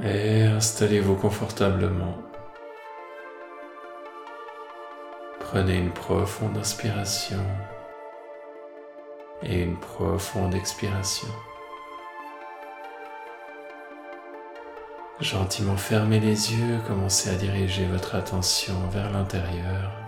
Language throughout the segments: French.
Et installez-vous confortablement. Prenez une profonde inspiration et une profonde expiration. Gentiment fermez les yeux, commencez à diriger votre attention vers l'intérieur.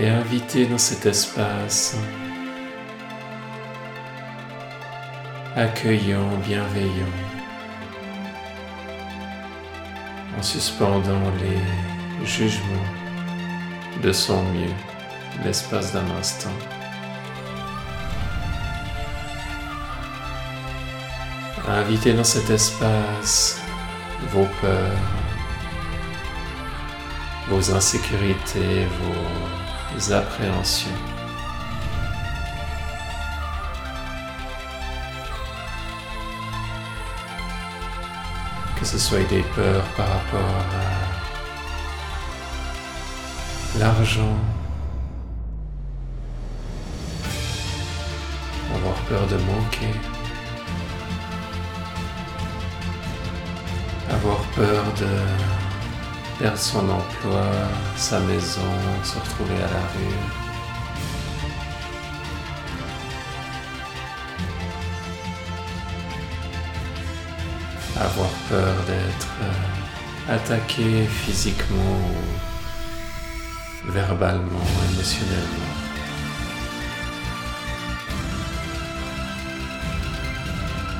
Et invitez dans cet espace accueillant, bienveillant, en suspendant les jugements de son mieux l'espace d'un instant. Invitez dans cet espace vos peurs, vos insécurités, vos appréhensions. que ce soit des peurs par rapport à l'argent, avoir peur de manquer, avoir peur de perdre son emploi, sa maison, se retrouver à la rue. avoir peur d'être euh, attaqué physiquement verbalement, émotionnellement.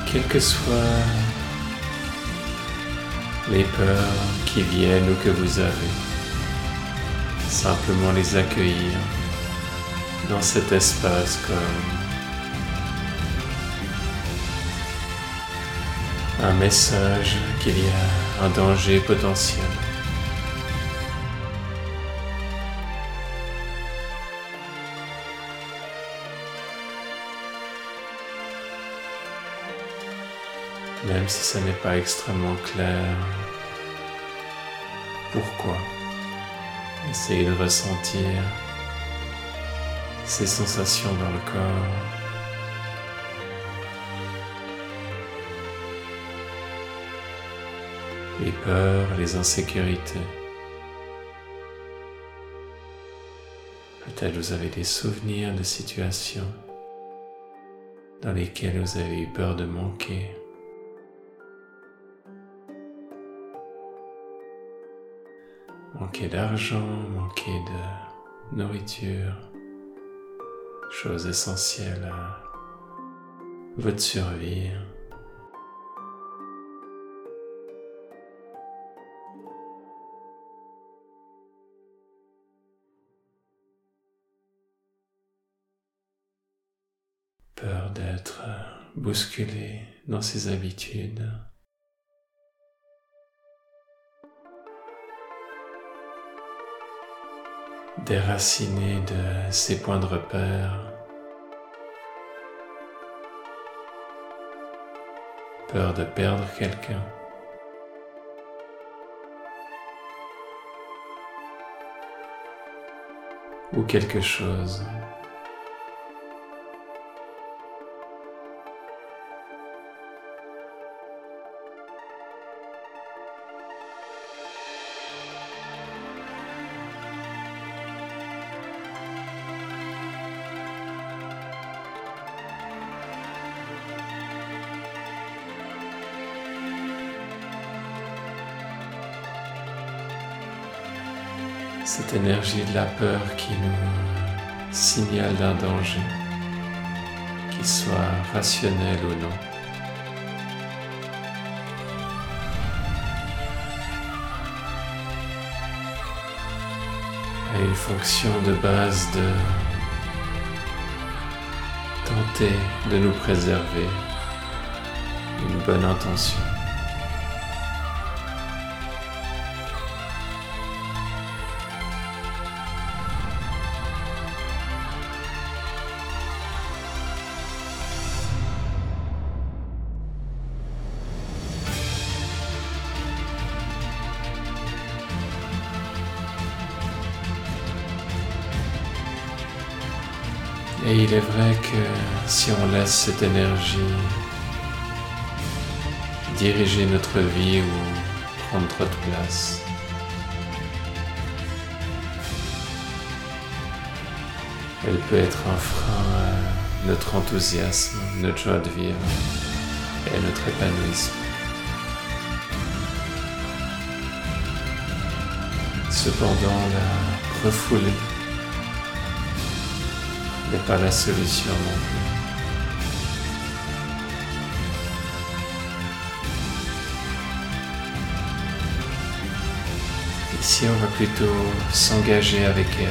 Quelles que soient les peurs qui viennent ou que vous avez, simplement les accueillir dans cet espace comme un message qu'il y a un danger potentiel. Même si ça n'est pas extrêmement clair, pourquoi Essayez de ressentir ces sensations dans le corps? les peurs, les insécurités. Peut-être vous avez des souvenirs de situations dans lesquelles vous avez eu peur de manquer. Manquer d'argent, manquer de nourriture, choses essentielles à votre survie. peur d'être bousculé dans ses habitudes. Déraciné de ses points de repère, peur de perdre quelqu'un. ou quelque chose. Cette énergie de la peur qui nous signale d'un danger, qu'il soit rationnel ou non. a une fonction de base de tenter de nous préserver une bonne intention. Si on laisse cette énergie diriger notre vie ou prendre trop de place, elle peut être un frein à notre enthousiasme, notre joie de vivre et notre épanouissement. Cependant, la refouler n'est pas la solution non plus. Ici, on va plutôt s'engager avec elle.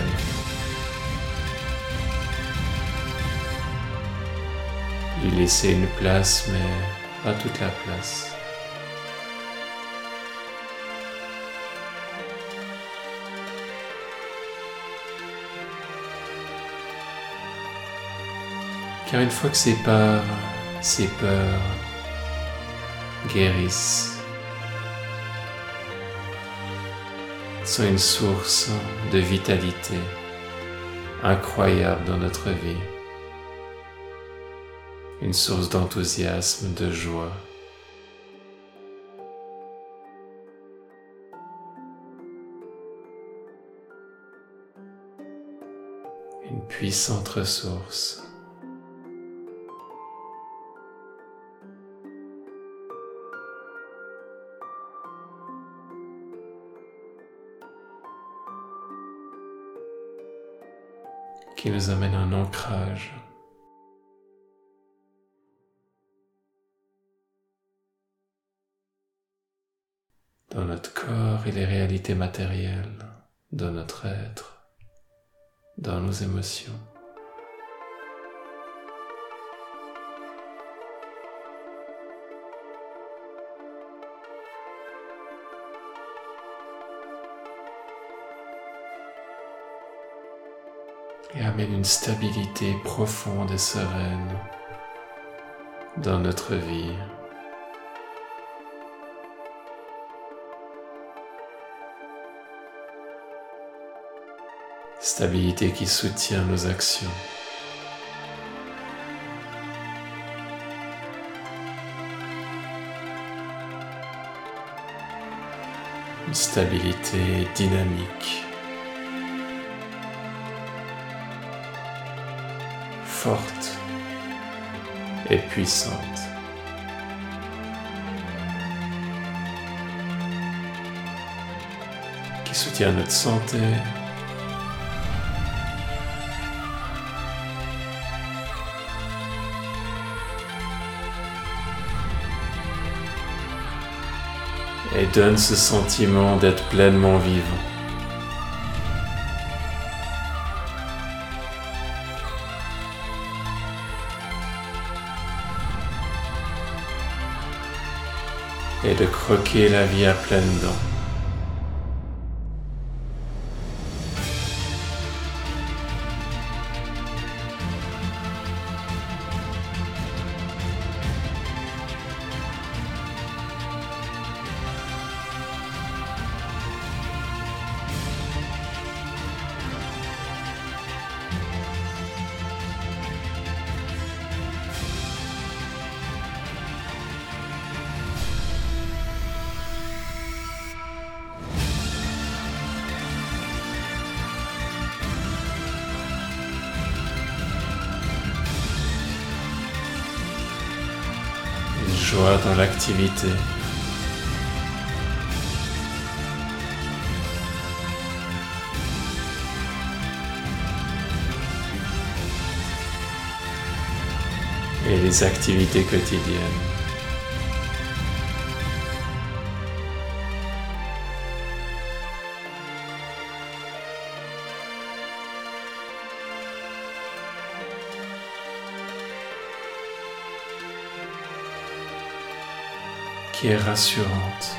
Lui laisser une place, mais pas toute la place. Car une fois que ces peurs, ces peurs guérissent, sont une source de vitalité incroyable dans notre vie, une source d'enthousiasme, de joie. Une puissante ressource. Qui nous amène un ancrage. dans notre corps et les réalités matérielles de notre être, dans nos émotions. Et amène une stabilité profonde et sereine dans notre vie. Stabilité qui soutient nos actions. Une stabilité dynamique. Forte et puissante. qui soutient notre santé, et donne ce sentiment d'être pleinement vivant. Et de croquer la vie à pleines dents. Dans l'activité. et les activités quotidiennes. Qui est rassurante.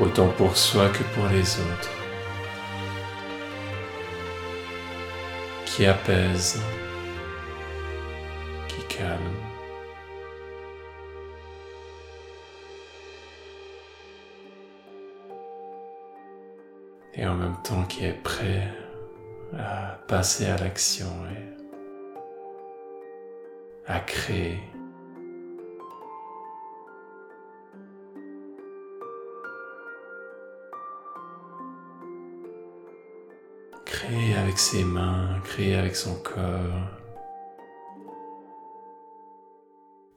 Autant pour soi que pour les autres. Qui apaise, qui calme. et en même temps qui est prêt à passer à l'action et à créer. Créer avec ses mains, créer avec son corps,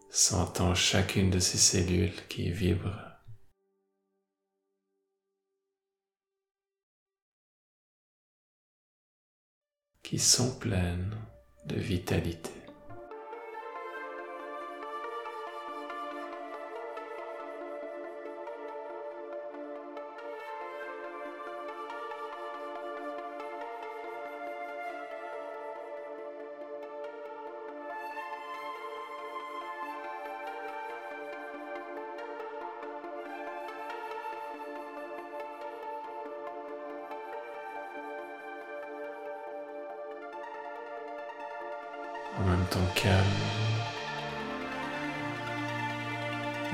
sentant chacune de ses cellules qui vibrent. qui sont pleines de vitalité. En même temps calme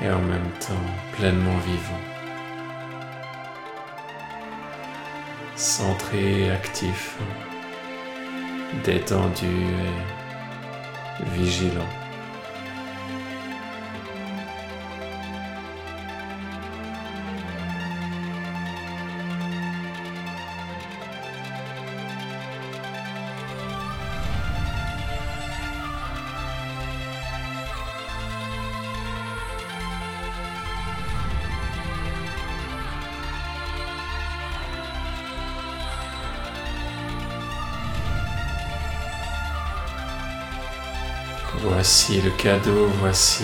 et en même temps pleinement vivant, centré et actif, détendu et vigilant. Voici le cadeau, voici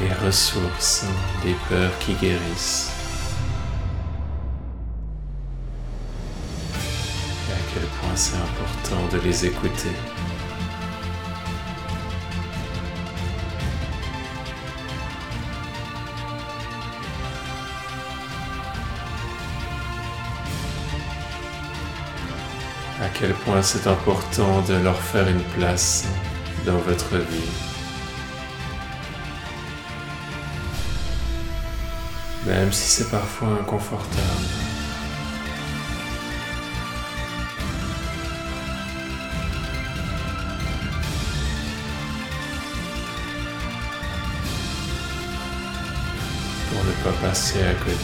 les ressources des peurs qui guérissent. Et à quel point c'est important de les écouter. Quel point c'est important de leur faire une place dans votre vie. Même si c'est parfois inconfortable. Pour ne pas passer à côté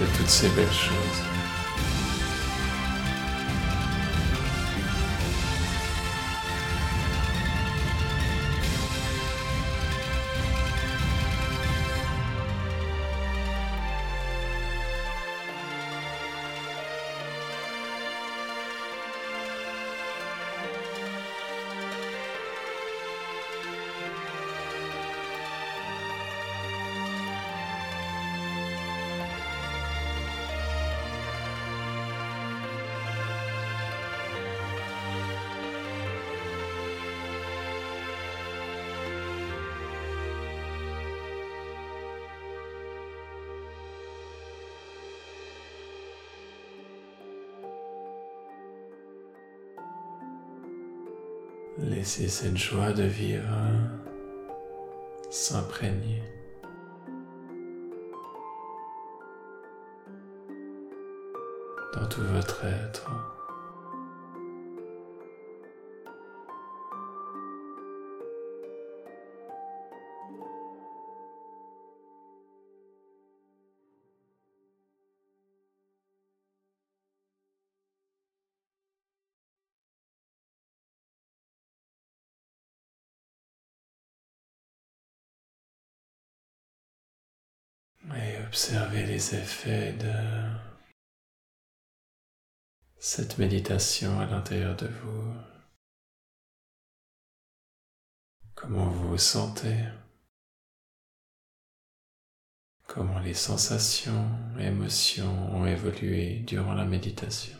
de toutes ces belles choses. Laissez cette joie de vivre s'imprégner. dans tout votre être. Observez les effets de cette méditation à l'intérieur de vous. Comment vous vous sentez? Comment les sensations émotions ont évolué durant la méditation?